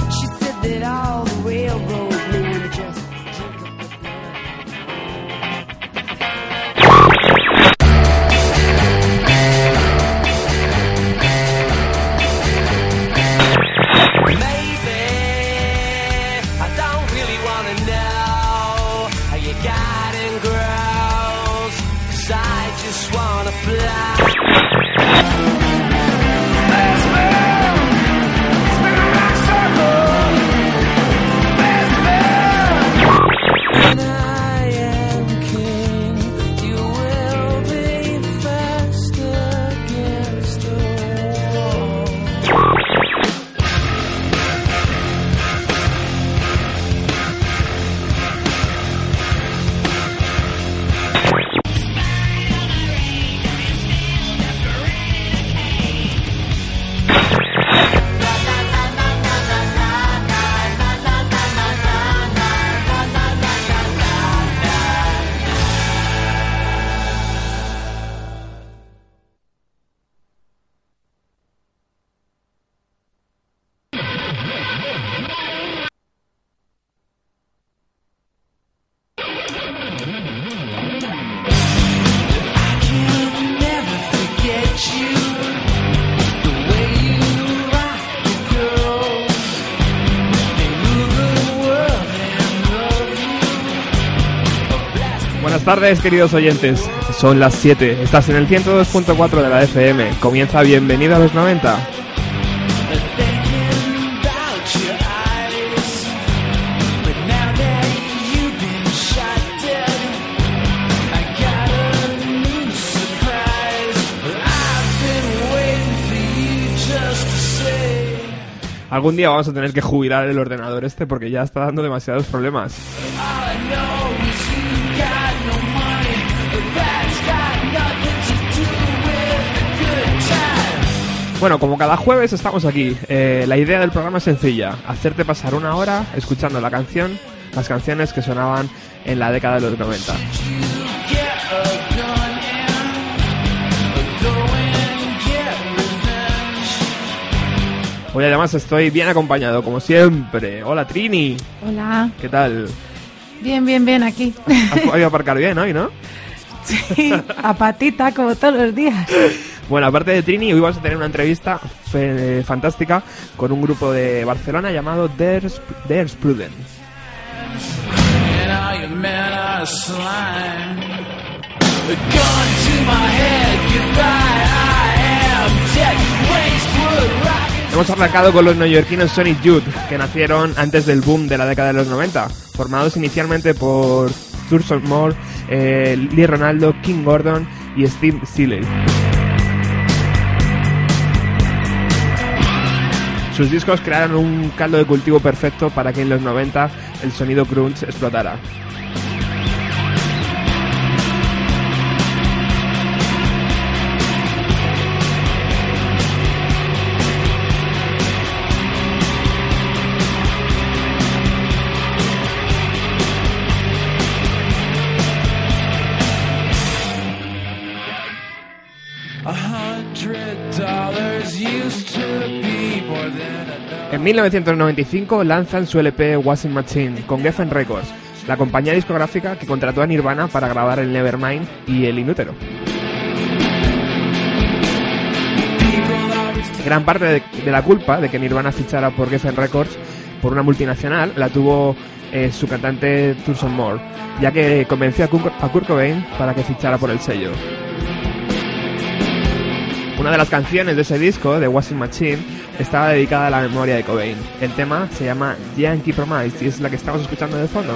She said that all the railroad tardes, queridos oyentes. Son las 7. Estás en el 102.4 de la FM. Comienza Bienvenido a los 90. thinking about your eyes. But now that you've been shot dead, I got a new surprise. I've been waiting for you just to say. Algún día vamos a tener que jubilar el ordenador este porque ya está dando demasiados problemas. Bueno, como cada jueves estamos aquí. Eh, la idea del programa es sencilla. Hacerte pasar una hora escuchando la canción, las canciones que sonaban en la década de los 90. Get a gun and go and get revenge. Hoy además estoy bien acompañado, como siempre. Hola Trini, Hola. ¿qué tal? Bien, bien, bien, aquí. Has podido aparcar bien hoy, ¿no? Sí, a patita, como todos los días. Bueno, aparte de Trini, hoy vamos a tener una entrevista fe- fantástica con un grupo de Barcelona llamado There's, There's Prudence. Hemos arrancado con los neoyorquinos Sonic Youth, que nacieron antes del boom de la década de los 90, formados inicialmente por Thurston Moore, eh, Lee Ronaldo, King Gordon y Steve Seeley. Sus discos crearon un caldo de cultivo perfecto para que en los 90 el sonido grunge explotara. 1995 lanzan su LP Washing Machine con Geffen Records, la compañía discográfica que contrató a Nirvana para grabar el Nevermind y el Inútero. Gran parte de, la culpa de que Nirvana fichara por Geffen Records por una multinacional la tuvo eh, su cantante Thurston Moore, ya que convenció a a Kurt Cobain para que fichara por el sello. Una de las canciones de ese disco, de Washing Machine, estaba dedicada a la memoria de Cobain. El tema se llama Yankee Promise y es la que estamos escuchando de fondo.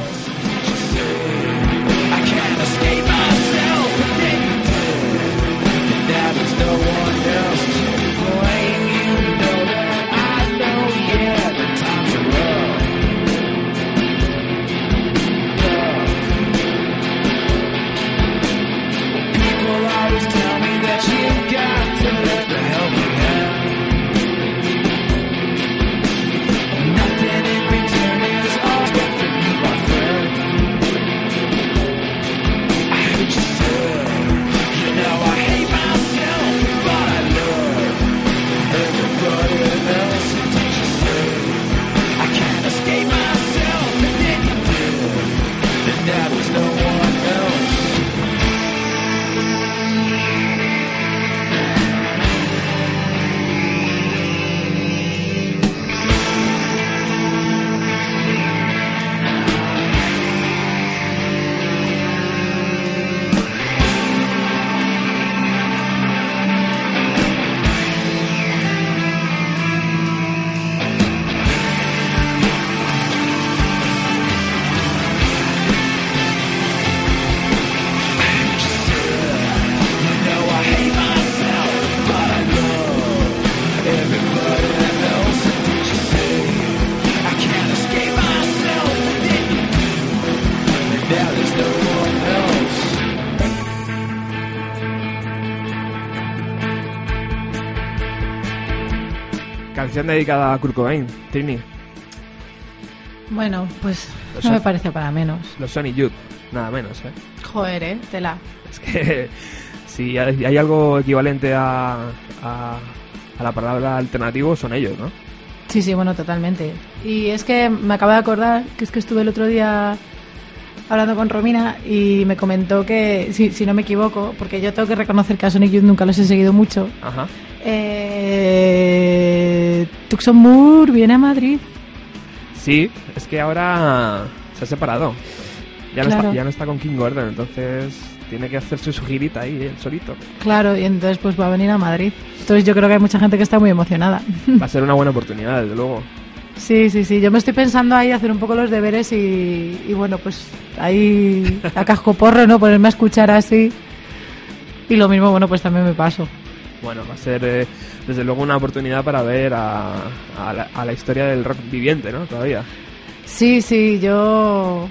Canción dedicada a Kurt Cobain, Trini, Bueno, pues no me parece para menos. los Sonic Youth, nada menos, ¿eh? Joder, eh, tela. Es que si hay hay algo equivalente a, a, a la palabra alternativo, son ellos, ¿no? Sí, sí, bueno, totalmente. Y es que me acabo de acordar que es que estuve el otro día hablando con Romina y me comentó que, si, si no me equivoco, porque yo tengo que reconocer que a Sonic Youth nunca los he seguido mucho, Ajá. eh, Tucson Moore viene a Madrid. Sí, es que ahora se ha separado. Ya, no, está, ya no está con King Gordon, entonces tiene que hacerse su girita ahí, él solito. Claro, y entonces pues va a venir a Madrid. Entonces yo creo que hay mucha gente que está muy emocionada. Va a ser una buena oportunidad, desde luego. Sí, sí, sí. Yo me estoy pensando ahí hacer un poco los deberes y, y bueno, pues ahí a casco porro, ¿no? Ponerme a escuchar así. Y lo mismo, bueno, pues también me paso. Bueno, va a ser eh, desde luego una oportunidad para ver a, a la, a la historia del rock viviente, ¿no? Todavía. Sí, sí, yo...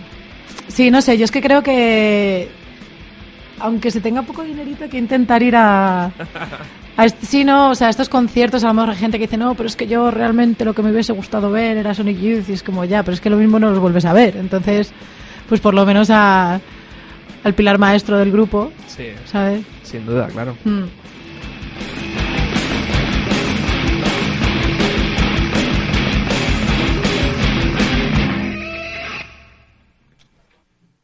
Sí, no sé, yo es que creo que... Aunque se tenga poco dinerito, hay que intentar ir a... a sí, no, o sea, estos conciertos, a lo mejor hay gente que dice, no, pero es que yo realmente lo que me hubiese gustado ver era Sonic Youth, y es como, ya, pero es que lo mismo no los vuelves a ver. Entonces, pues por lo menos a, al pilar maestro del grupo, Sí, ¿sabes? sin duda, claro. Mm.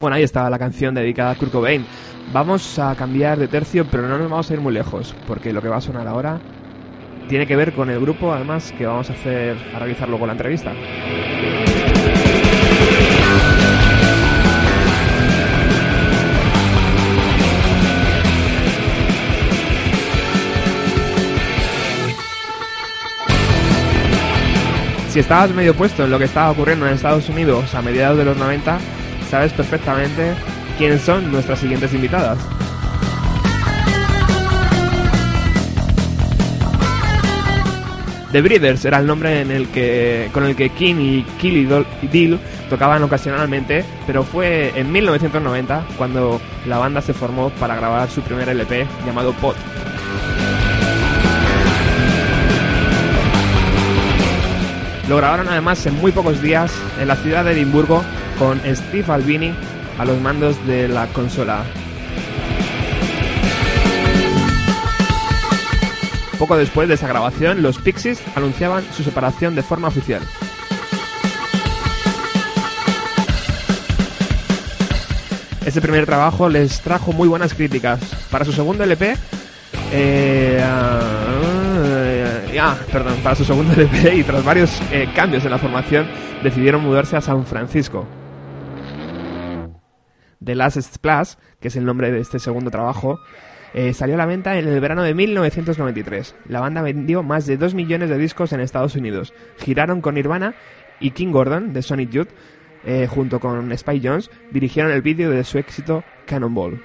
Bueno, ahí estaba la canción dedicada a Kurt Cobain. Vamos a cambiar de tercio, pero no nos vamos a ir muy lejos, porque lo que va a sonar ahora tiene que ver con el grupo, además, que vamos a hacer, a realizar luego la entrevista. Si estabas medio puesto en lo que estaba ocurriendo en Estados Unidos a mediados de los 90, sabes perfectamente quiénes son nuestras siguientes invitadas. The Breeders era el nombre con el que King y Killy Deal tocaban ocasionalmente, pero fue en 1990 cuando la banda se formó para grabar su primer LP llamado Pot. Lo grabaron además en muy pocos días en la ciudad de Edimburgo con Steve Albini a los mandos de la consola. Poco después de esa grabación, los Pixies anunciaban su separación de forma oficial. Ese primer trabajo les trajo muy buenas críticas. Para su segundo LP, eh, ah, perdón, para su segundo LP y tras varios eh, cambios en la formación, decidieron mudarse a San Francisco. The Last Splash, que es el nombre de este segundo trabajo, eh, salió a la venta en el verano de 1993. La banda vendió más de 2 millones de discos en Estados Unidos. Giraron con Nirvana y King Gordon de Sonic Youth, eh, junto con Spike Jones, dirigieron el vídeo de su éxito Cannonball.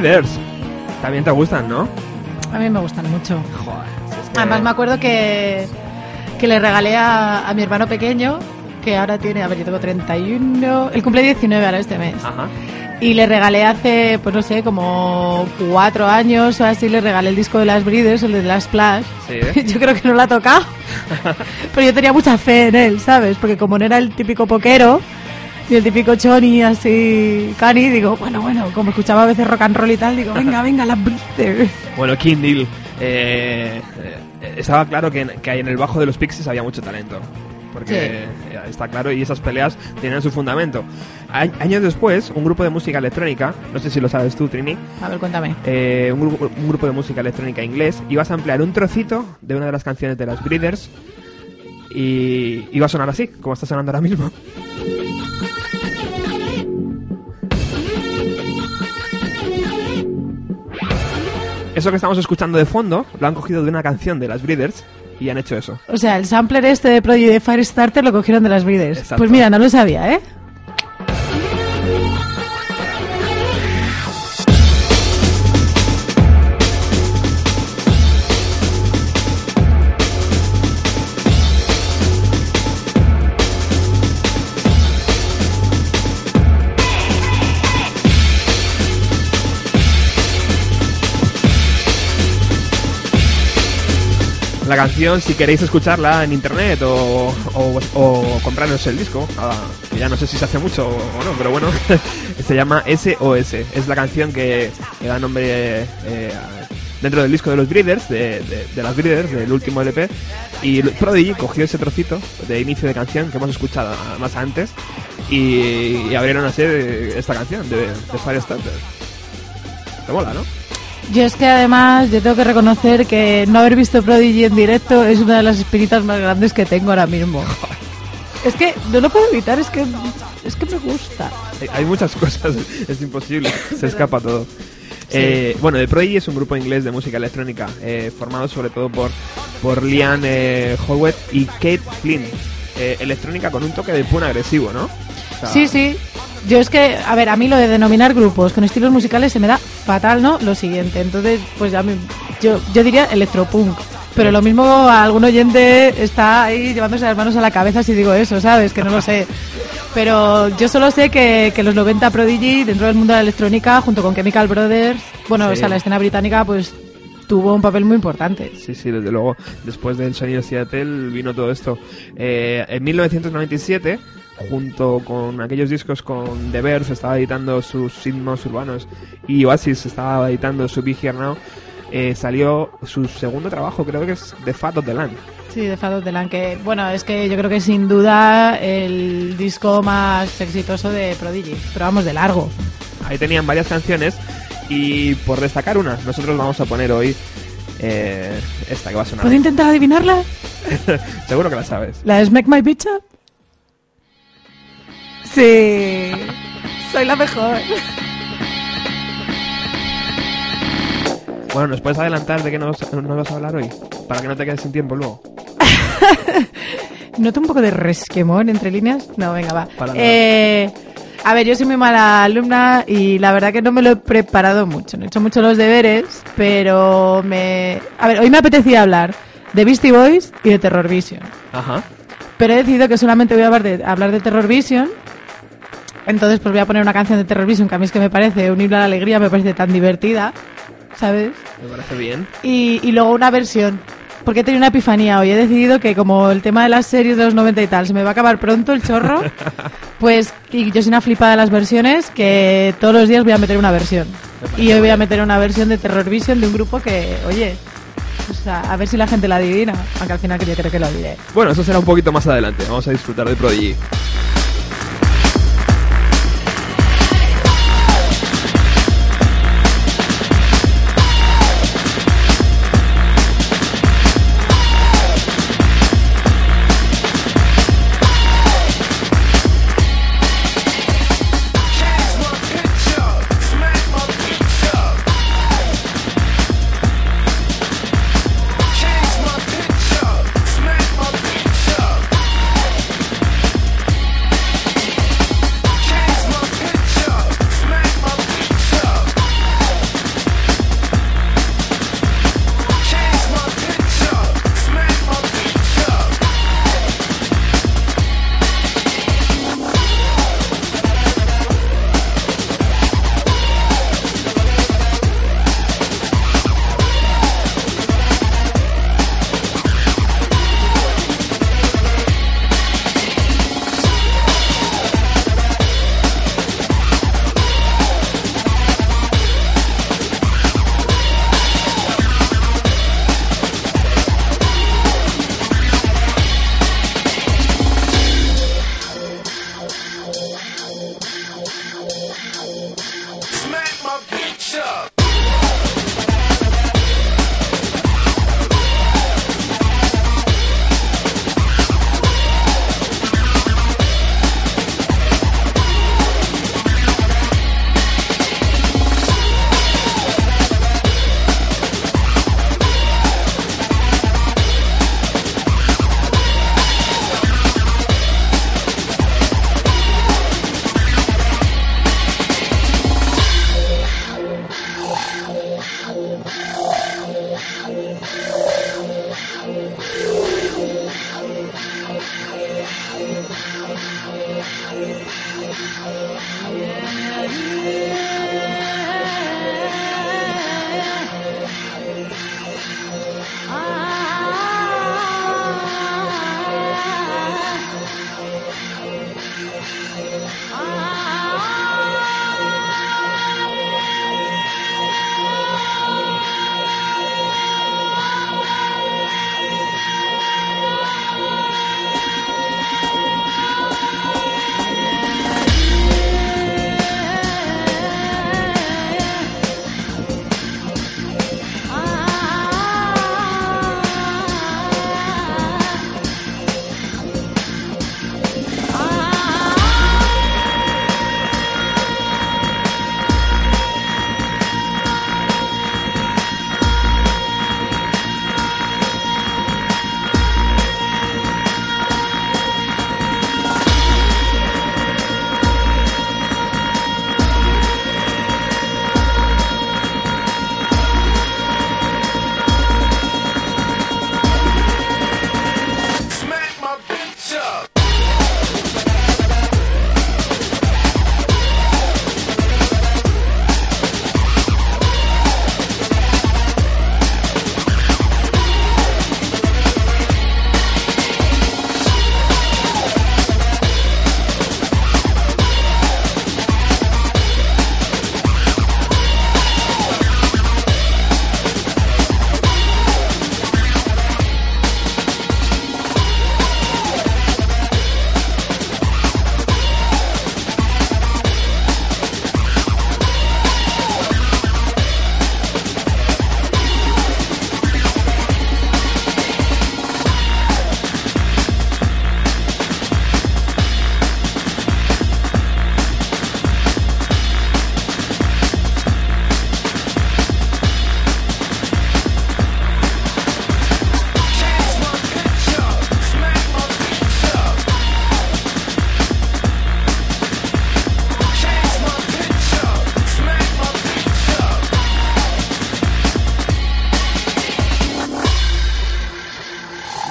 Breeders. También te gustan, ¿no? A mí me gustan mucho. Joder. si es que- Además me acuerdo que, que le regalé a, a mi hermano pequeño, que ahora tiene, a ver, yo tengo 31, él cumple 19 ahora este mes. Ajá. Y le regalé hace, pues no sé, como cuatro años o así, le regalé el disco de las Breeders, el de las Splash. Sí, ¿eh? Yo creo que no lo ha tocado. Pero yo tenía mucha fe en él, ¿sabes? Porque como no era el típico poquero, ni el típico choni así cani, digo, bueno, bueno, como escuchaba a veces rock and roll y tal, digo, venga, venga, las Breeders. Bueno, King Deal. eh, eh, estaba claro que, en- que en el bajo de los Pixies había mucho talento. Porque eh, está claro, y esas peleas tenían su fundamento. A- años después, un grupo de música electrónica, no sé si lo sabes tú, Trini, A ver, cuéntame. eh, un, grupo, un grupo de música electrónica inglés, ibas a ampliar un trocito de una de las canciones de las Breeders y iba a sonar así, como está sonando ahora mismo. Eso que estamos escuchando de fondo lo han cogido de una canción de las Breeders y han hecho eso. O sea, el sampler este de Prodigy de Firestarter lo cogieron de las Breeders. Exacto. Pues mira, no lo sabía, ¿eh? La canción, si queréis escucharla en internet o, compraros el disco, ah, ya no sé si se hace mucho o no, pero bueno, se llama SOS. Es la canción que, da nombre eh, dentro del disco de los Breeders, de, de- las Breeders, del último LP. Y Prodigy cogió ese trocito de inicio de canción que hemos escuchado más antes y, y abrieron así esta canción de, de Firestarter. Te mola, ¿no? Yo es que además yo tengo que reconocer que no haber visto Prodigy en directo es una de las espinitas más grandes que tengo ahora mismo. Es que no lo puedo evitar, es que es que me gusta. Hay- muchas cosas, es imposible, se escapa todo. Eh, bueno, The Prodigy es un grupo inglés de música electrónica eh, formado sobre todo por, por Liam eh, Howard y Kate Flynn. Eh, electrónica con un toque de pun agresivo, ¿no? O sea, Sí, sí. Yo es que, a ver, a mí lo de denominar grupos con estilos musicales se me da fatal, ¿no? Lo siguiente. Entonces, pues ya me, yo, yo diría electropunk. Pero lo mismo a algún oyente está ahí llevándose las manos a la cabeza si digo eso, ¿sabes? Que no lo sé. Pero yo solo sé que, que los 90 Prodigy, dentro del mundo de la electrónica, junto con Chemical Brothers, bueno, Sí. o sea, la escena británica, pues tuvo un papel muy importante. Sí, sí, desde luego. Después del sonido Seattle vino todo esto. Eh, en 1997, junto con aquellos discos con The Verve, estaba editando sus ritmos urbanos y Oasis estaba editando su Big Here Now, eh, salió su segundo trabajo, creo que es The Fat of the Land. Sí, de Fat of the Land, que bueno, es que yo creo que sin duda el disco más exitoso de Prodigy, pero vamos, de largo. Ahí tenían varias canciones y por destacar una, nosotros vamos a poner hoy eh, esta que va a sonar. ¿Puedo intentar adivinarla? Seguro que la sabes. ¿La de Smack My Bitch Up? Sí, soy la mejor. Bueno, ¿nos puedes adelantar de qué nos, nos vas a hablar hoy? Para que no te quedes sin tiempo luego. ¿Noto un poco de resquemón entre líneas? No, venga, va. Eh, a ver, yo soy muy mala alumna y la verdad que no me lo he preparado mucho. No he hecho mucho los deberes, pero me... A ver, hoy me apetecía hablar de Beastie Boys y de Terror Vision. Ajá. Pero he decidido que solamente voy a hablar de, hablar de Terror Vision. Entonces, pues voy a poner una canción de Terror Vision que a mí es que me parece un himno a la alegría, me parece tan divertida, ¿sabes? Me parece bien. Y, y luego una versión. Porque he tenido una epifanía hoy. He decidido que como el tema de las series de los 90 y tal se me va a acabar pronto el chorro, pues y yo soy una flipada de las versiones que todos los días voy a meter una versión. Y hoy voy a meter una versión de Terror Vision de un grupo que, oye, o sea, a ver si la gente la adivina. Aunque al final yo creo que lo diré. Bueno, eso será un poquito más adelante. Vamos a disfrutar de Prodigy.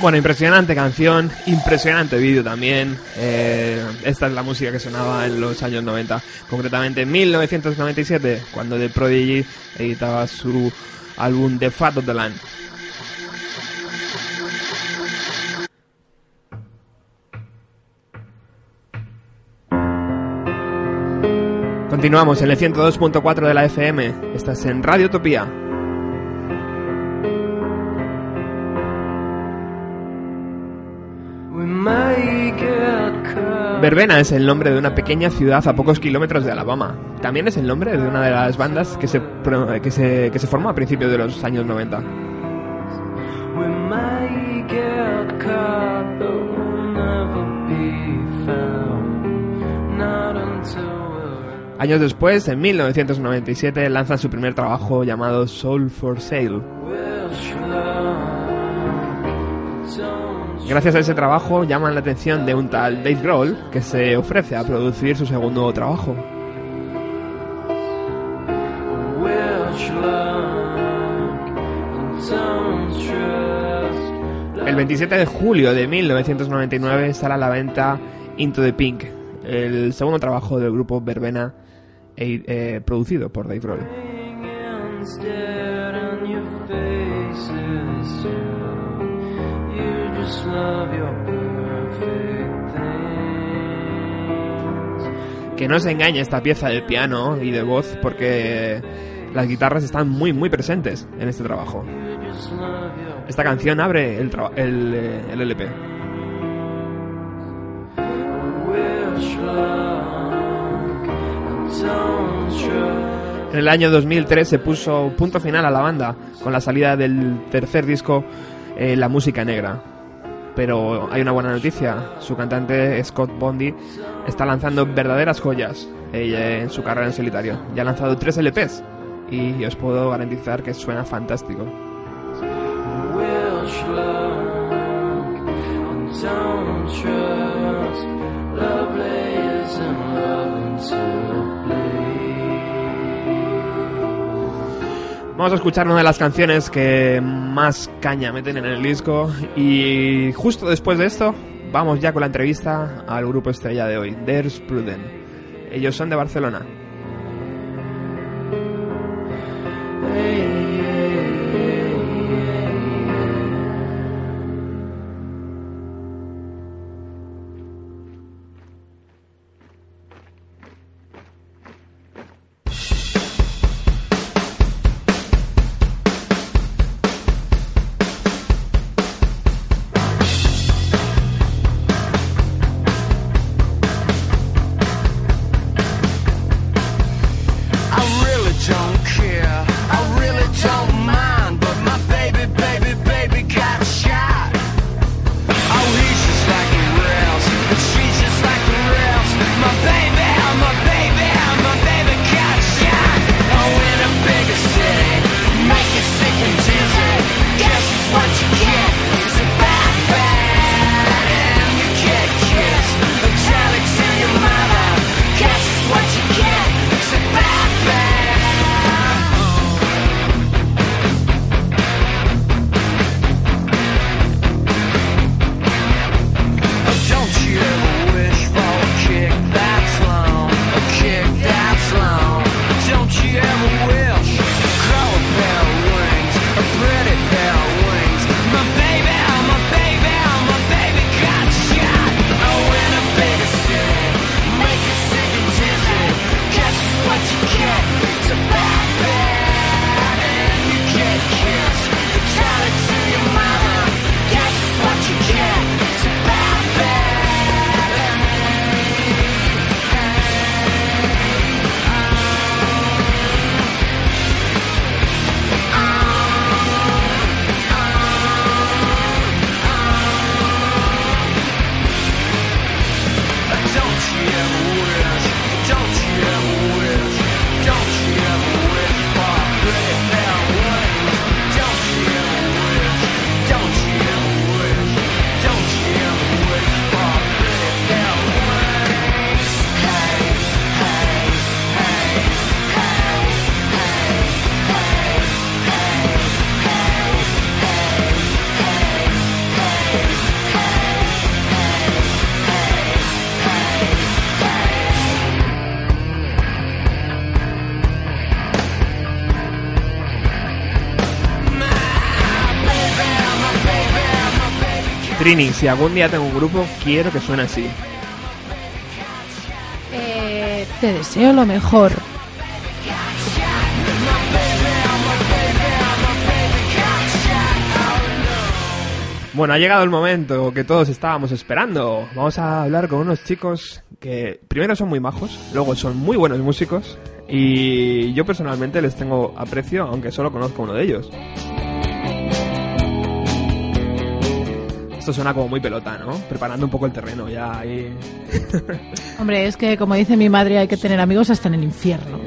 Bueno, impresionante canción, impresionante vídeo también. Eh, esta es la música que sonaba en los años 90, concretamente en 1997, cuando The Prodigy editaba su álbum The Fat of the Land. Continuamos en el 102.4 de la FM. Estás en Radio Utopía. Verbena es el nombre de una pequeña ciudad a pocos kilómetros de Alabama. También es el nombre de una de las bandas que se, que se, que se formó a principios de los años 90. We may get caught, but we'll never be found. Not until we're Años después, en 1997, lanzan su primer trabajo llamado Soul for Sale. Gracias a ese trabajo llaman la atención de un tal Dave Grohl que se ofrece a producir su segundo trabajo. El 27 de julio de 1999 sale a la venta Into the Pink, el segundo trabajo del grupo Verbena e- eh, producido por Dave Grohl. Que no se engañe esta pieza de piano y de voz porque las guitarras están muy muy presentes en este trabajo. Esta canción abre el, eh, LP. trust. En el año 2003 se puso punto final a la banda con la salida del tercer disco eh, La Música Negra. Pero hay una buena noticia, su cantante Scott Bondi está lanzando verdaderas joyas en su carrera en solitario. Ya ha lanzado tres LPs y os puedo garantizar que suena fantástico. Vamos a escuchar una de las canciones que más caña meten en el disco y justo después de esto vamos ya con la entrevista al grupo estrella de hoy, There's Pruden. Ellos son de Barcelona. Trini, si algún día tengo un grupo, quiero que suene así. Eh, te deseo lo mejor. Bueno, ha llegado el momento que todos estábamos esperando. Vamos a hablar con unos chicos que primero son muy majos, luego son muy buenos músicos y yo personalmente les tengo aprecio, aunque solo conozco uno de ellos. Esto suena como muy pelota, ¿no? Preparando un poco el terreno ya ahí. Hombre, es que como dice mi madre, hay que tener amigos hasta en el infierno.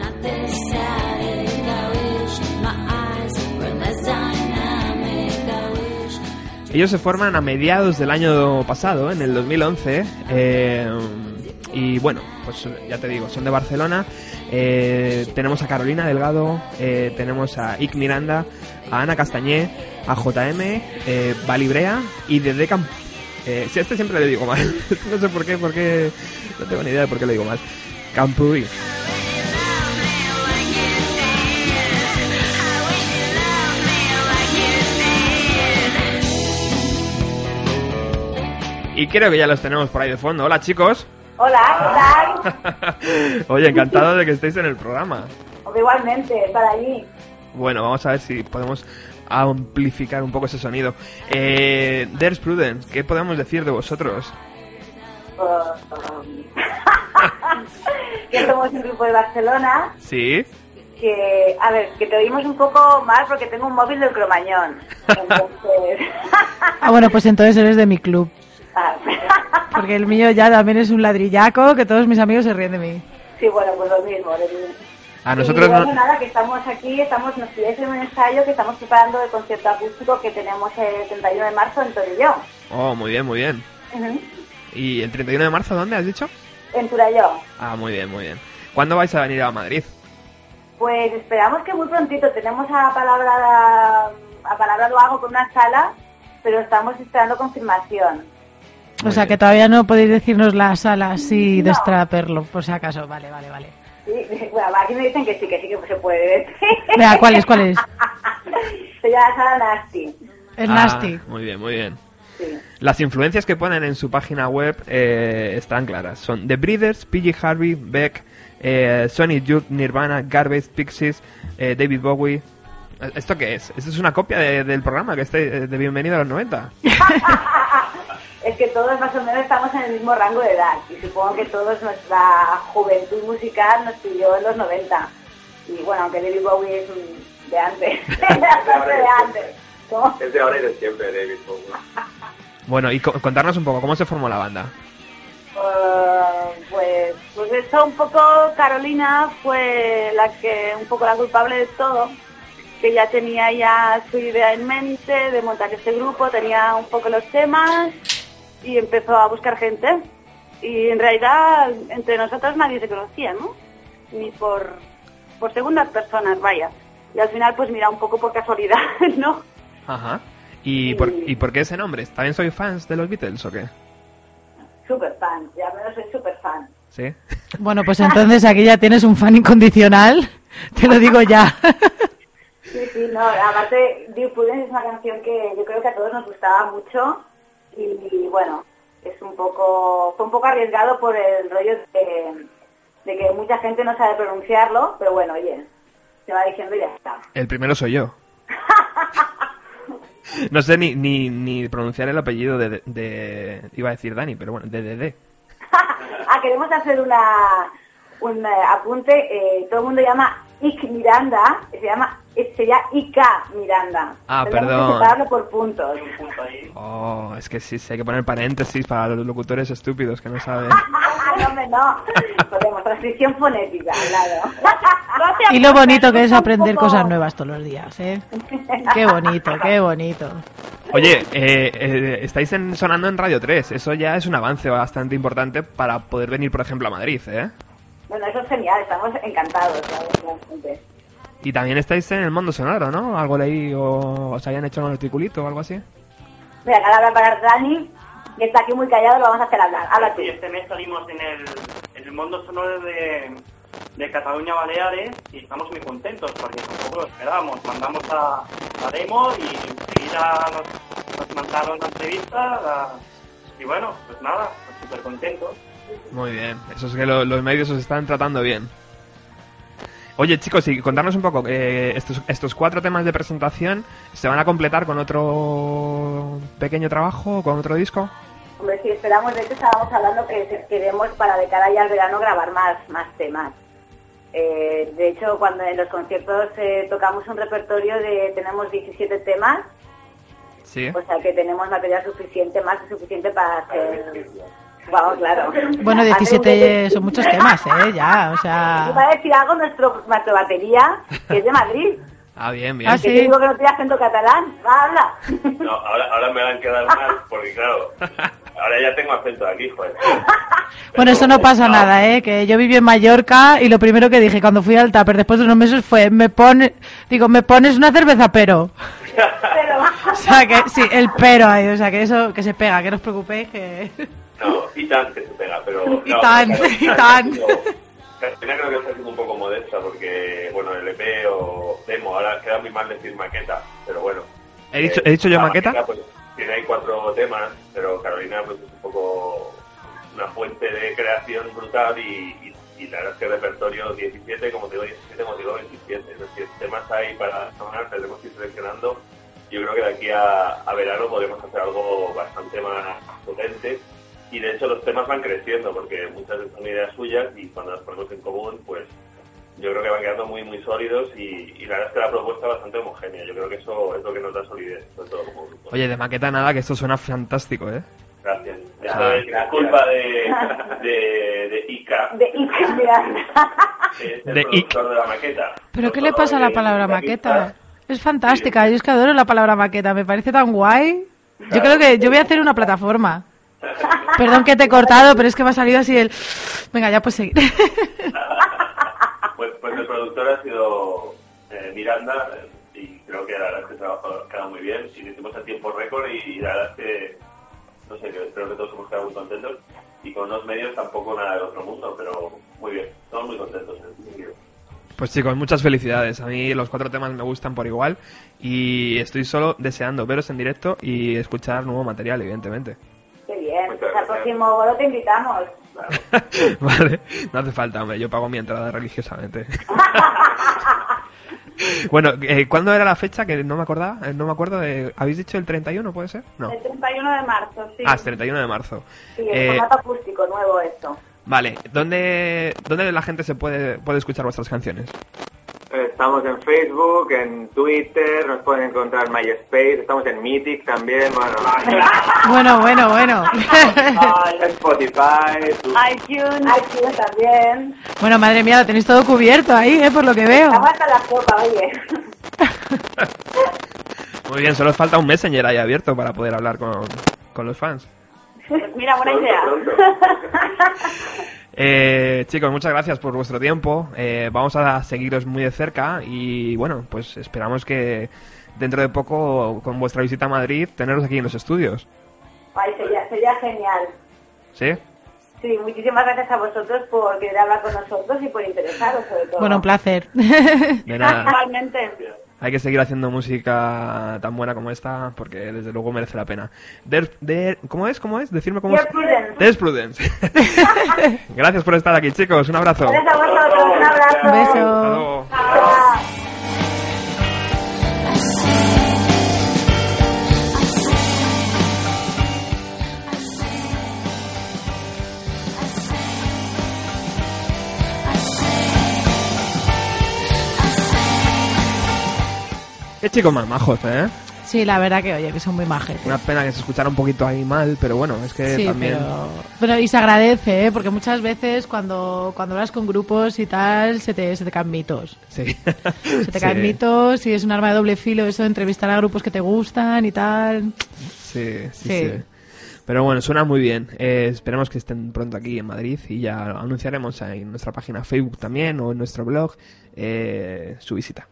Ellos se forman a mediados del año pasado, en el 2011. eh, y bueno, pues ya te digo, son de Barcelona. Eh, tenemos a Carolina Delgado, eh, tenemos a Ick Miranda, a Ana Castañé, a JM, eh, Valibrea y de Decan. Eh, si a este siempre le digo mal. no sé por qué, porque no tengo ni idea de por qué le digo mal. Campuri. Y creo que ya los tenemos por ahí de fondo. Hola chicos. Hola, ¿qué tal? Oye, encantado de que estéis en el programa. Igualmente, para allí. Bueno, vamos a ver si podemos amplificar un poco ese sonido. Eh, There's Prudence, ¿qué podemos decir de vosotros? que somos un grupo de Barcelona ¿Sí? que, a ver, que te oímos un poco mal porque tengo un móvil del cromañón. Entonces... Ah, bueno, pues entonces eres de mi club. ah, Porque el mío ya también es un ladrillaco que todos mis amigos se ríen de mí. sí, bueno, pues lo mismo. lo mismo. A nosotros y bueno, no... nada, que estamos aquí, estamos, nos pilláis en un ensayo que estamos preparando el concierto acústico que tenemos el 31 de marzo en Torelló. Oh, muy bien, muy bien. Ujú. ¿Y el 31 de marzo dónde has dicho? En Turalló. Ah, muy bien, muy bien. ¿Cuándo vais a venir a Madrid? Pues esperamos que muy prontito tenemos a palabra a palabra lo hago con una sala, pero estamos esperando confirmación. O sea, que todavía no podéis decirnos la sala así de extraperlo, por si acaso. Vale, vale, vale. Sí, bueno, aquí me dicen que sí, que sí que se puede decir. Vea, ¿cuál es, cuál es? Se llama Sala Nasty. Es Ah, Nasty. Muy bien, muy bien. Sí. Las influencias que ponen en su página web eh, están claras. Son The Breeders, PG Harvey, Beck, eh, Sonic Youth, Nirvana, Garbage, Pixies, eh, David Bowie. ¿Esto qué es? ¿Esto es una copia de- del programa que esté de Bienvenido a los 90? Es que todos más o menos estamos en el mismo rango de edad y supongo que todos nuestra juventud musical nos pilló en los 90. Y bueno, aunque David Bowie es un- de antes, de antes. ¿Cómo? Es de ahora y de siempre, David Bowie. Bueno, y co- contarnos un poco, ¿cómo se formó la banda? Eh, pues, pues eso un poco Carolina fue la que un poco la culpable de todo que ya tenía ya su idea en mente de montar este grupo tenía un poco los temas y empezó a buscar gente y en realidad entre nosotros nadie se conocía no ni por por segundas personas vaya y al final pues mira un poco por casualidad no Ajá. ¿Y por, ¿Y por qué ese nombre? ¿También soy fans de los Beatles o qué? super fan ya menos soy super fan ¿Sí? Bueno, pues entonces aquí ya tienes un fan incondicional. Te lo digo ya. Sí, sí, no, aparte Dear Prudence es una canción que yo creo que a todos nos gustaba mucho y, bueno, es un poco, fue un poco arriesgado por el rollo de, de que mucha gente no sabe pronunciarlo, pero bueno, oye, se va diciendo y ya está. El primero soy yo. No sé ni, ni, ni pronunciar el apellido de, de- Iba a decir Dani, pero bueno, de DD. ah, queremos hacer una, un eh, apunte, eh, todo el mundo llama Ick Miranda, se llama, sería Ika Miranda. Ah, Tendremos perdón. que separarlo por puntos. Oh, es que sí, sí, hay que poner paréntesis para los locutores estúpidos que no saben. Ah, no, no. Podemos, transcripción fonética, claro. Y lo bonito que es aprender cosas nuevas todos los días, ¿eh? Qué bonito, qué bonito. Oye, eh, eh, estáis en- sonando en Radio 3. Eso ya es un avance bastante importante para poder venir, por ejemplo, a Madrid, ¿eh? Bueno, eso es genial, estamos encantados, ¿sabes? Y también estáis en el mundo sonoro, ¿no? Algo leí o os hayan hecho un articulito o algo así. Mira, ahora va a hablar Dani, que está aquí muy callado, lo vamos a hacer hablar. Habla tú. Y este mes salimos en el, en el mundo sonoro de, de Cataluña Baleares y estamos muy contentos porque tampoco lo esperábamos. Mandamos a la demo y enseguida nos, nos mandaron la entrevista la- y bueno, pues nada, pues súper contentos. Muy bien. Eso es que lo- los medios os están tratando bien. Oye, chicos, y contarnos un poco, eh, estos, estos cuatro temas de presentación se van a completar con otro pequeño trabajo, con otro disco. Hombre, sí, esperamos, de hecho estábamos hablando que queremos para de cara ya al verano grabar más, más temas. Eh, de hecho, cuando en los conciertos eh, tocamos un repertorio de, tenemos 17 temas, Sí. o sea que tenemos material suficiente, más que suficiente para hacer... Vamos, claro. Bueno, Hacer un 17 son muchos temas, ¿eh? Ya, o sea... A decir algo nuestro, nuestra batería, que es de Madrid. Ah, bien, bien. Ah, Que sí. te digo que no tiene acento catalán. Habla. No, ahora, ahora me van a quedar mal, porque claro, ahora ya tengo acento de aquí, joder. Bueno, eso no pasa nada, ¿eh? Que yo viví en Mallorca y lo primero que dije cuando fui al Tupper después de unos meses fue, me pone, digo, me pones una cerveza pero. Pero, O sea, que sí, el pero ahí, o sea, que eso, que se pega, que no os preocupéis, que... No, y tan que se pega, pero... Y no, tan, pero- y tan. Carolina creo que está siendo un poco modesta porque, bueno, el EP o demo, ahora queda muy mal decir maqueta, pero bueno. ¿He dicho- he dicho yo maqueta? pues, tiene ahí cuatro temas, pero Carolina pues es un poco una fuente de creación brutal y, y, y la verdad es que el repertorio 17, como te digo 17, como te digo 27, es decir, temas ahí para sonar, tenemos que ir seleccionando. Yo creo que de aquí a, a verano podremos hacer algo bastante más potente y de hecho los temas van creciendo porque muchas son ideas suyas y cuando las ponemos en común pues yo creo que van quedando muy muy sólidos y, y la verdad es que la propuesta es bastante homogénea yo creo que eso es lo que nos da solidez sobre todo como grupo Oye, de maqueta nada, que esto suena fantástico, ¿eh? gracias Ah, gracias. culpa de, de, de Ica de Ica Miranda. que es el De productor de la maqueta ¿Pero qué le pasa a la de palabra maqueta? Es fantástica, yo es que adoro la palabra maqueta, me parece tan guay. Yo creo que yo voy a hacer una plataforma. Perdón que te he cortado, pero es que me ha salido así el... Venga, ya puedes seguir. Pues, pues el productor ha sido eh, Miranda eh, y creo que la verdad es que ha quedado muy bien y lo hicimos a tiempo récord y, la verdad es que no sé, espero que todos hemos quedado muy contentos y con unos medios tampoco nada del otro mundo, pero muy bien, estamos muy contentos sentido. Pues chicos, muchas felicidades. A mí los cuatro temas me gustan por igual y estoy solo deseando veros en directo y escuchar nuevo material, evidentemente. Qué bien, Muchas pues al próximo bolo te invitamos. vale, no hace falta, hombre, yo pago mi entrada religiosamente. bueno, eh, ¿cuándo era la fecha? Que no me acordaba, eh, no me acuerdo de... ¿Habéis dicho el 31, puede ser? No. El 31 de marzo, sí. Ah, es 31 de marzo. Sí, el Eh, formato acústico nuevo esto. Vale, ¿dónde, ¿dónde la gente se puede, puede escuchar vuestras canciones? Estamos en Facebook, en Twitter, nos pueden encontrar en MySpace, estamos en Mythic también, bueno, Bueno, bueno, bueno. Spotify, tu- iTunes. iTunes también. bueno, madre mía, lo tenéis todo cubierto ahí, ¿eh? Por lo que veo. Aguanta la copa, oye. Muy bien, solo os falta un Messenger ahí abierto para poder hablar con, con los fans. Pues mira, buena Pronto, idea. pronto. Eh, chicos, muchas gracias por vuestro tiempo. Eh, vamos a seguiros muy de cerca y bueno, pues esperamos que dentro de poco, con vuestra visita a Madrid, teneros aquí en los estudios. Ay, sería, sería genial. ¿Sí? Sí, muchísimas gracias a vosotros por querer hablar con nosotros y por interesaros sobre todo. Bueno, un placer. De nada. Igualmente. Hay que seguir haciendo música tan buena como esta porque desde luego merece la pena. ¿Cómo es? ¿Cómo es? Decirme cómo es. Prudence. Gracias por estar aquí, chicos. Un abrazo. Gracias a vosotros, un abrazo. Un beso. Hasta luego. Qué chicos más majos, ¿eh? Sí, la verdad que, oye, que son muy majes. Una pena que se escuchara un poquito ahí mal, pero bueno, es que Sí, también... pero, pero y se agradece, ¿eh? porque muchas veces cuando, cuando hablas con grupos y tal, se te, se te caen mitos. Sí. Se te caen mitos y es un arma de doble filo eso de entrevistar a grupos que te gustan y tal. Sí, sí, Sí. sí. Pero bueno, suena muy bien. Eh, esperemos que estén pronto aquí en Madrid y ya anunciaremos en nuestra página Facebook también o en nuestro blog eh, su visita.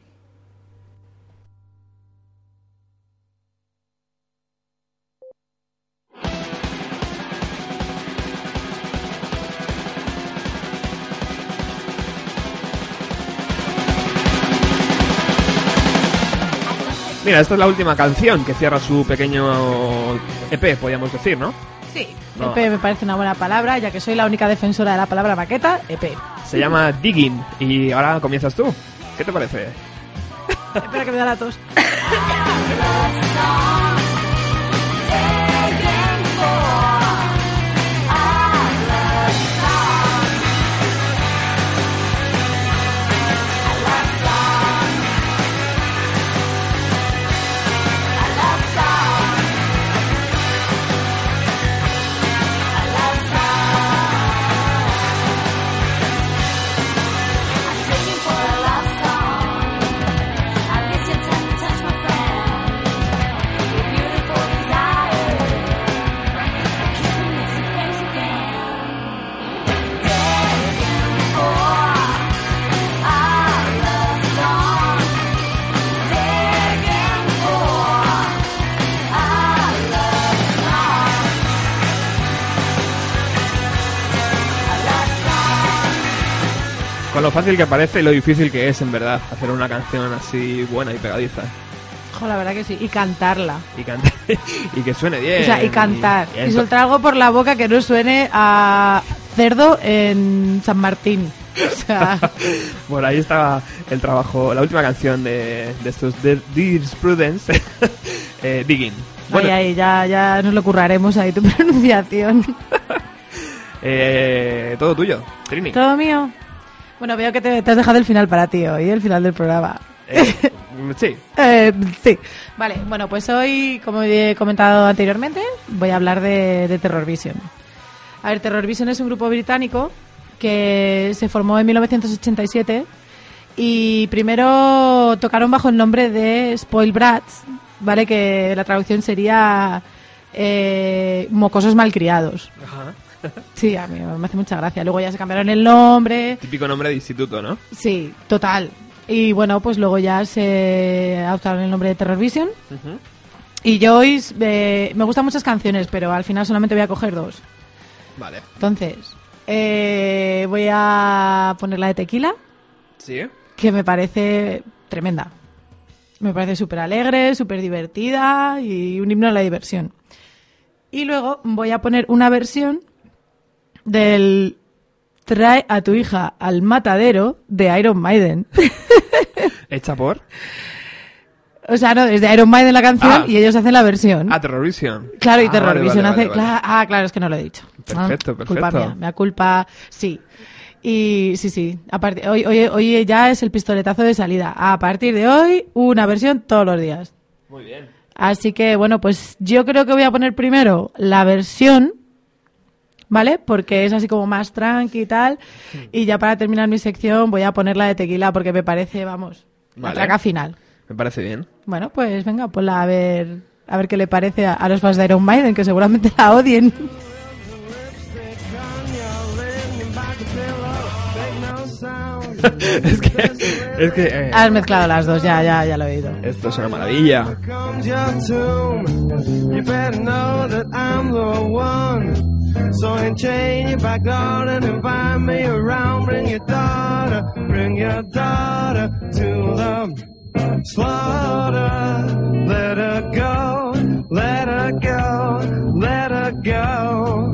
Mira, esta es la última canción que cierra su pequeño EP, podríamos decir, ¿no? Sí. No. EP me parece una buena palabra, ya que soy la única defensora de la palabra maqueta, EP. Se llama Digging y ahora comienzas tú. ¿Qué te parece? Espera que me da la tos. Con lo fácil que parece y lo difícil que es, en verdad, hacer una canción así buena y pegadiza. Jo, la verdad que sí. Y cantarla. Y, cantar, y que suene bien. O sea, y cantar. y Y, eso. soltar algo por la boca que no suene a cerdo en San Martín. O sea, Bueno, ahí estaba el trabajo, la última canción de, de estos de Dear Prudence, eh, Digging. Bueno, ahí, ahí, ya, ya nos lo curraremos ahí tu pronunciación. eh, todo tuyo, Trini. ¿Todo mío? Bueno, veo que te, te has dejado el final para ti hoy, el final del programa. Eh, sí, Eh, sí. Vale, bueno, pues hoy, como he comentado anteriormente, voy a hablar de, de Terror Vision. A ver, Terror Vision es un grupo británico que se formó en 1987 y primero tocaron bajo el nombre de Spoil Brats, ¿vale? Que la traducción sería eh, mocosos malcriados. Sí, a mí me hace mucha gracia. Luego ya se cambiaron el nombre. típico nombre de instituto, ¿no? Sí, total. Y bueno, pues luego ya se adoptaron el nombre de Terror Vision. Y Joyce, eh, me gustan muchas canciones, pero al final solamente voy a coger dos. Vale. Entonces, eh, voy a poner la de Tequila, ¿Sí? que me parece tremenda. Me parece súper alegre, súper divertida y un himno a la diversión. Y luego voy a poner una versión del Trae a tu hija al matadero de Iron Maiden. ¿Hecha por? o sea, no, es de Iron Maiden la canción Ah. y ellos hacen la versión. Ah, Terrorvision. Claro, y Ah, Terror vale, Vision vale, hace... vale, vale. cla- Ah, claro, es que no lo he dicho. Perfecto, Ah, Culpa perfecto. mía, me culpa... Sí. Y sí, sí. A partir, hoy, hoy, hoy ya es el pistoletazo de salida. A partir de hoy, una versión todos los días. Muy bien. Así que, bueno, pues yo creo que voy a poner primero la versión, ¿vale? Porque es así como más tranqui y tal. Y ya para terminar mi sección voy a poner la de tequila porque me parece, vamos, la Vale. traca final. Me parece bien. Bueno, pues venga, ponla a ver, a ver qué le parece a, a los fans de Iron Maiden, que seguramente la odien. es que... Es que... eh, Has mezclado las dos, ya, ya, ya lo he oído. esto es una maravilla. So enchain your back garden and invite me around. Bring your daughter, bring your daughter to the slaughter. Let her go, let her go, let her go.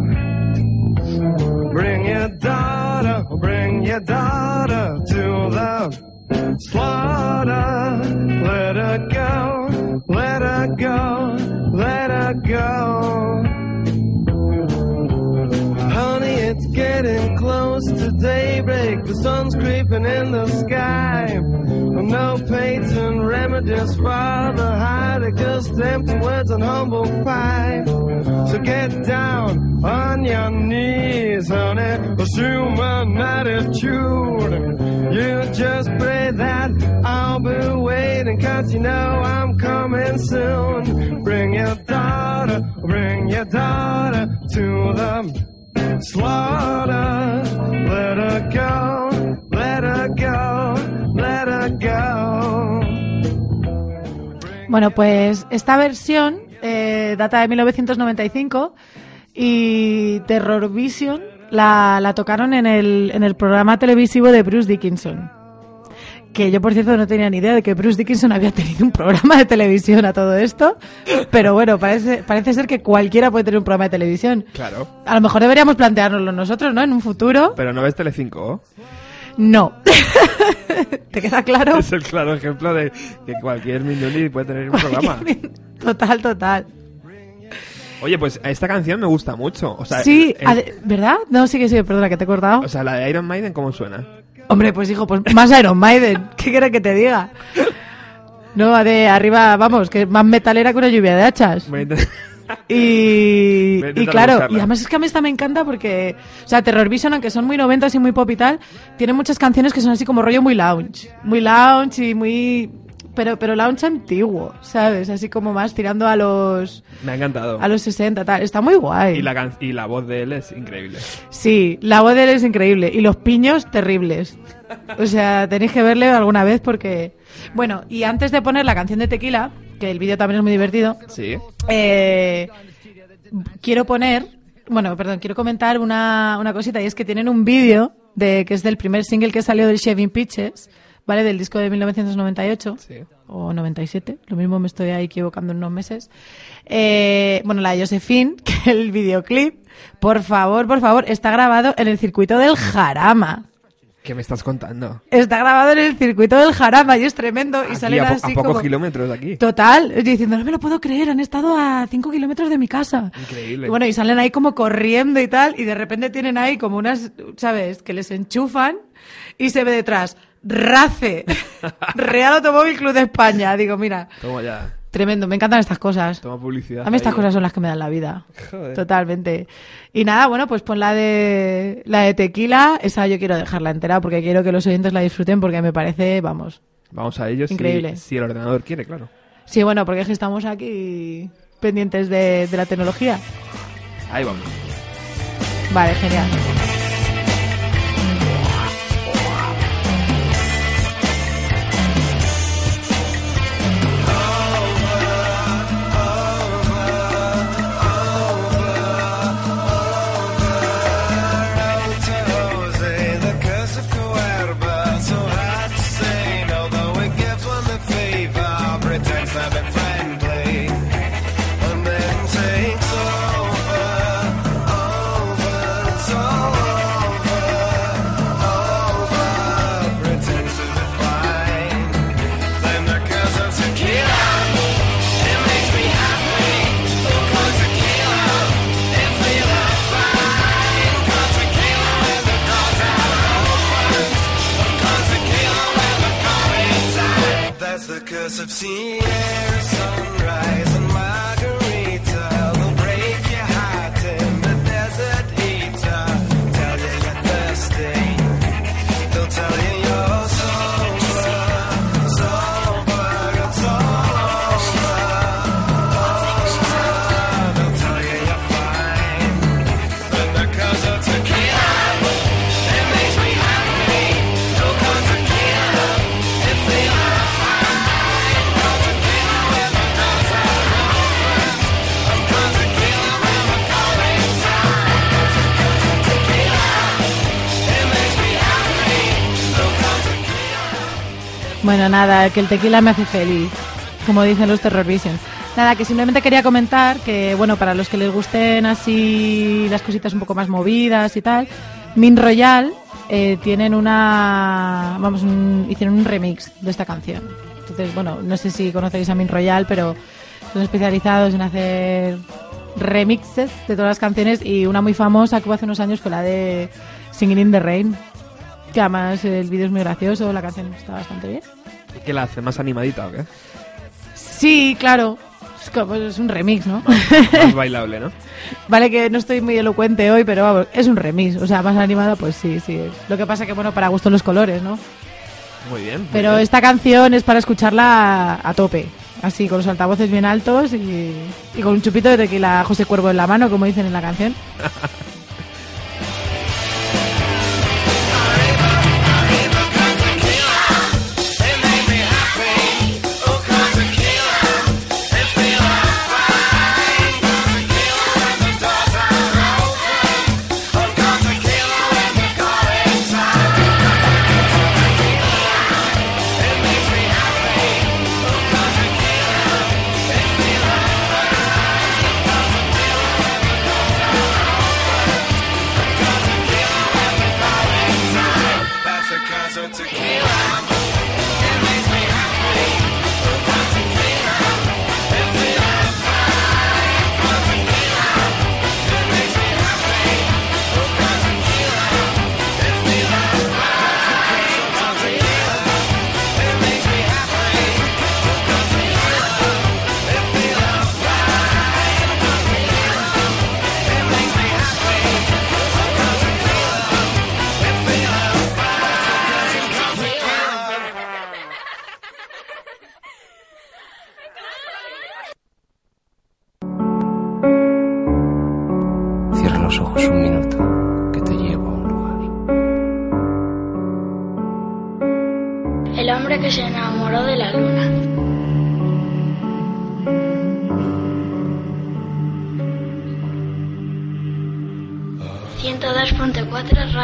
Bring your daughter, bring your daughter to the slaughter. Let her go, let her go, let her go. Getting close to daybreak. The sun's creeping in the sky. No patent remedies for the heartache, just empty words and humble pie. So get down on your knees, honey. Assume an attitude. You just pray that I'll be waiting, cause you know I'm coming soon. Bring your daughter, bring your daughter to the slaughter. Let her go, let her go, let her go. Bueno, pues esta versión eh, data de 1995 y Terror Vision la, la tocaron en el, en el programa televisivo de Bruce Dickinson. Que yo, por cierto, no tenía ni idea de que Bruce Dickinson había tenido un programa de televisión a todo esto. Pero bueno, parece, parece ser que cualquiera puede tener un programa de televisión. Claro. A lo mejor deberíamos planteárnoslo nosotros, ¿no? En un futuro. Pero no ves Telecinco. No. ¿Te queda claro? Es el claro ejemplo de que cualquier Minduni puede tener un programa. Total, total. Oye, pues esta canción me gusta mucho. O sea, sí, el- ¿verdad? No, sí que sí, perdona que te he cortado. o sea, la de Iron Maiden, ¿cómo suena? Hombre, pues hijo, pues más Iron Maiden. ¿Qué quieres que te diga? No, de arriba, vamos, que más metalera que una lluvia de hachas. Y, y claro, buscarla. y además es que a mí esta me encanta porque, o sea, Terror Vision, aunque son muy noventas y muy pop y tal, tiene muchas canciones que son así como rollo muy lounge. Muy lounge y muy... Pero, pero lounge antiguo, ¿sabes? Así como más tirando a los, Me ha encantado. a los 60, tal. Está muy guay. Y la, can- y la voz de él es increíble. Sí, la voz de él es increíble. Y los piños, terribles. O sea, tenéis que verle alguna vez porque... Bueno, y antes de poner la canción de Tequila, que el vídeo también es muy divertido, Sí. eh, quiero poner... Bueno, perdón, quiero comentar una, una cosita y es que tienen un vídeo de que es del primer single que salió del Shaving Pitches, ¿vale? Del disco de 1998 Sí. o 97, lo mismo me estoy ahí equivocando en unos meses. Eh, bueno, la de Josephine, que el videoclip, por favor, por favor, está grabado en el circuito del Jarama. ¿Qué me estás contando? Está grabado en el circuito del Jarama y es tremendo. Y Aquí, salen a, po- así a pocos como... kilómetros de aquí. Total, diciendo, no me lo puedo creer, han estado a 5 kilómetros de mi casa. Increíble. Y bueno, y salen ahí como corriendo y tal, y de repente tienen ahí como unas, ¿sabes? Que les enchufan y se ve detrás, RACE, Real Automóvil Club de España. Digo, mira, Toma ya. tremendo, me encantan estas cosas. Toma publicidad. A mí estas ahí, cosas son las que me dan la vida. Joder. Totalmente. Y nada, bueno, pues pon la de la de tequila, esa yo quiero dejarla entera porque quiero que los oyentes la disfruten porque me parece, vamos. Vamos a ello si- Increíble. Si, el ordenador quiere, claro. Sí, bueno, porque es que estamos aquí pendientes de, de la tecnología. Ahí vamos. Vale, genial. The curse Bueno, nada, que el tequila me hace feliz, como dicen los Terror Visions. Nada, que simplemente quería comentar que, bueno, para los que les gusten así las cositas un poco más movidas y tal, Min Royal eh, tienen una. Vamos, un- hicieron un remix de esta canción. Entonces, bueno, no sé si conocéis a Min Royal, pero son especializados en hacer remixes de todas las canciones y una muy famosa que hubo hace unos años fue la de Singing in the Rain. Que además el vídeo es muy gracioso, la canción está bastante bien. ¿Qué la hace? ¿Más animadita o qué? Sí, claro. Es, como- es un remix, ¿no? Más bailable, ¿no? vale que no estoy muy elocuente hoy, pero vamos, es un remix. O sea, más animado, pues sí, sí. Lo que pasa que, bueno, para gusto los colores, ¿no? Muy bien. muy Pero bien. esta canción es para escucharla a, a tope. Así, con los altavoces bien altos y, y con un chupito de tequila José Cuervo en la mano, como dicen en la canción.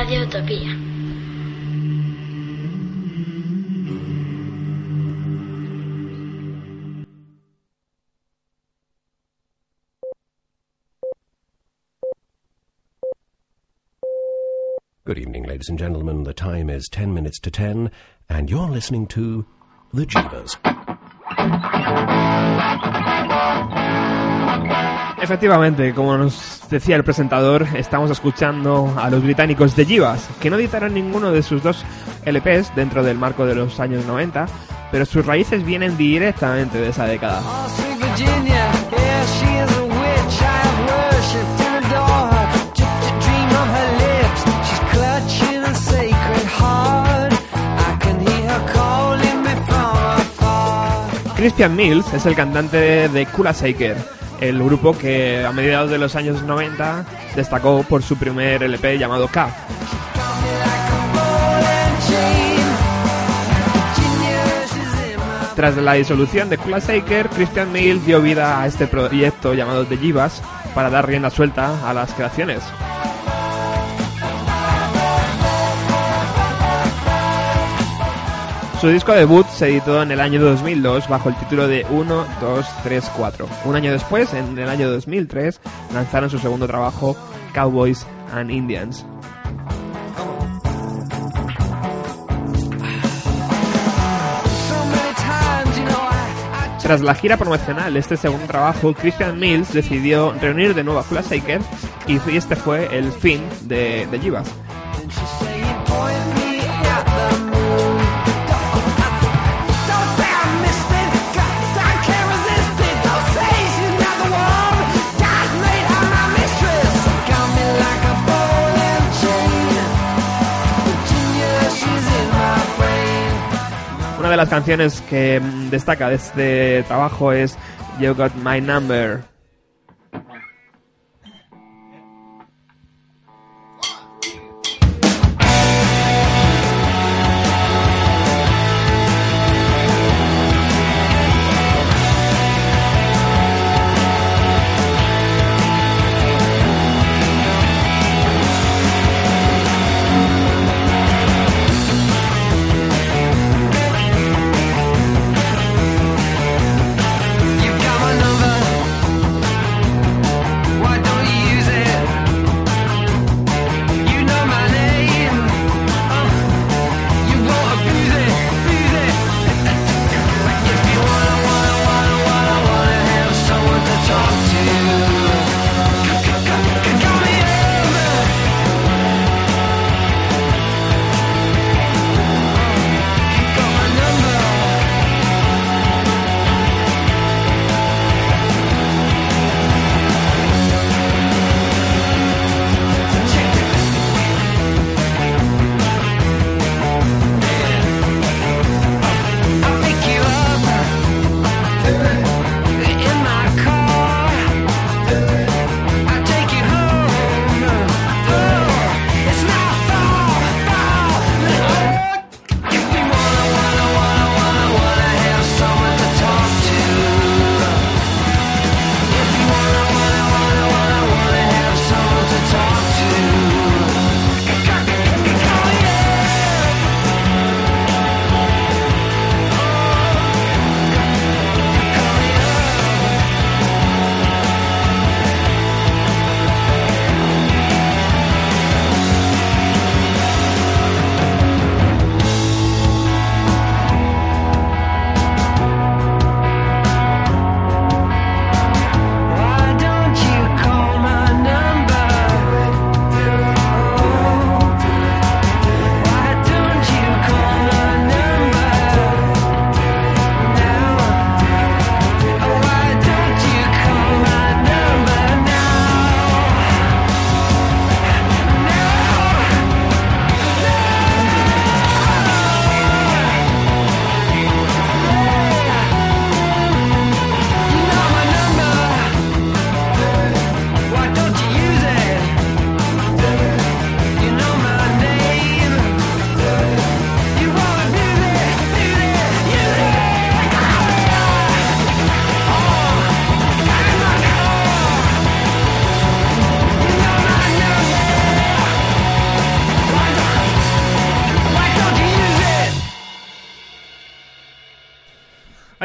Radio Utopía. Good evening, ladies and gentlemen. The time is 10 minutes to 10, and you're listening to The Jivas. Efectivamente, como nos decía el presentador, estamos escuchando a los británicos de Jivas, que no editaron ninguno de sus dos LPs dentro del marco de los años 90, pero sus raíces vienen directamente de esa década. Christian Mills es el cantante de Kula Shaker, el grupo que a mediados de los años 90 destacó por su primer LP llamado K. Tras la disolución de Kula Shaker, Christian Mills dio vida a este proyecto llamado The Jivas para dar rienda suelta a las creaciones. Su disco debut se editó en el año 2002 bajo el título de 1, 2, 3, 4. Un año después, en el año 2003, lanzaron su segundo trabajo, Cowboys and Indians. Tras la gira promocional de este segundo trabajo, Christian Mills decidió reunir de nuevo a Kula Shaker y este fue el fin de, de Jivas. De las canciones que mm, destaca de este trabajo es You Got My Number.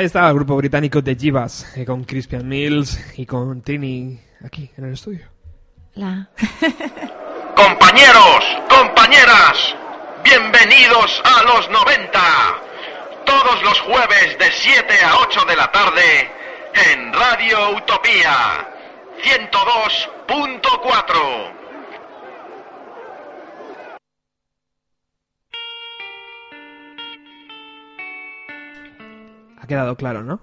Ahí está el grupo británico de Jivas, eh, con Crispian Mills y con Trini aquí en el estudio. La... Compañeros, compañeras, bienvenidos a los 90. Todos los jueves de 7 a 8 de la tarde en Radio Utopía 102.4. quedado claro, ¿no?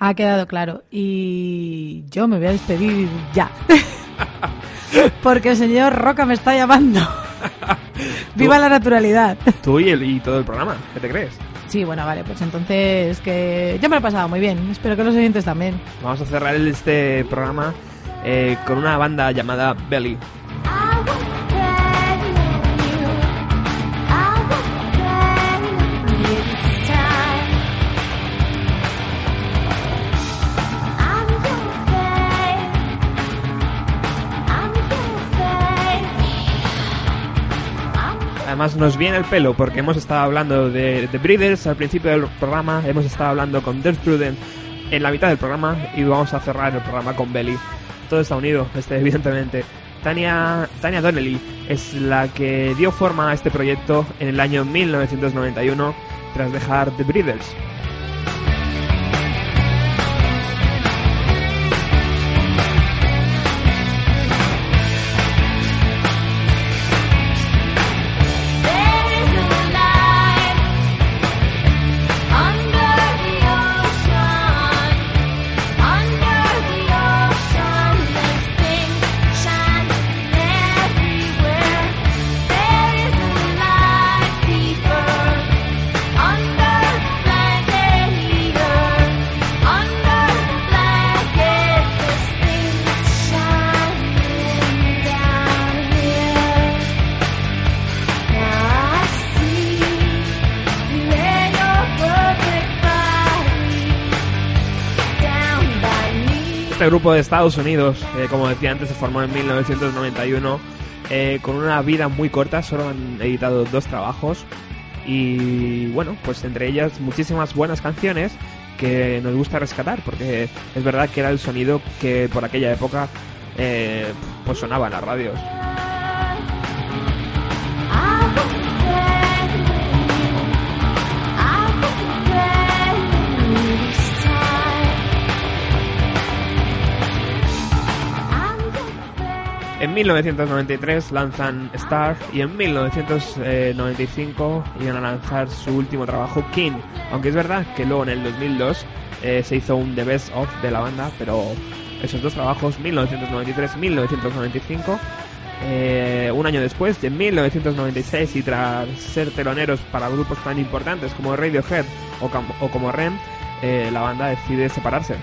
Ha quedado claro. Y yo me voy a despedir ya. Porque el señor Roca me está llamando. Viva la naturalidad. Tú y, el, y todo el programa, ¿qué te crees? Sí, bueno, vale, pues entonces que yo me lo he pasado muy bien. Espero que los oyentes también. Vamos a cerrar este programa eh, con una banda llamada Belly. Además nos viene el pelo porque hemos estado hablando de The Breeders al principio del programa, hemos estado hablando con Death Prudent en la mitad del programa y vamos a cerrar el programa con Belly. Todo está unido, este, evidentemente. Tania, Tania Donnelly es la que dio forma a este proyecto en el año 1991 tras dejar The Breeders. Grupo de Estados Unidos, eh, como decía antes, se formó en 1991 eh, con una vida muy corta, solo han editado dos trabajos y bueno, pues entre ellas muchísimas buenas canciones que nos gusta rescatar porque es verdad que era el sonido que por aquella época eh, pues sonaba en las radios. En 1993 lanzan Star y en 1995 iban a lanzar su último trabajo, King. Aunque es verdad que luego en el 2002 eh, se hizo un The Best of de la banda, pero esos dos trabajos, 1993-1995, eh, un año después, en 1996, y tras ser teloneros para grupos tan importantes como Radiohead o como Rem, eh, la banda decide separarse.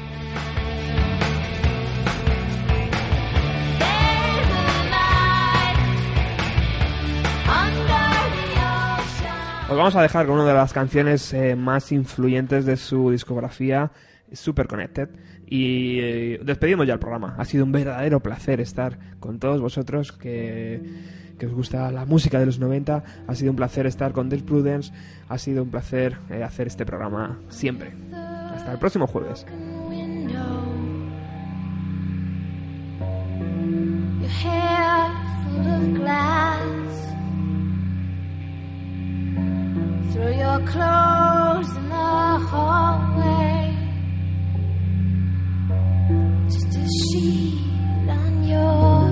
Os vamos a dejar con una de las canciones eh, más influyentes de su discografía, Super Connected. Y eh, despedimos ya el programa. Ha sido un verdadero placer estar con todos vosotros que, que os gusta la música de los 90. Ha sido un placer estar con Death Prudence. Ha sido un placer eh, hacer este programa siempre. Hasta el próximo jueves. through your clothes in the hallway. Just a sheet on your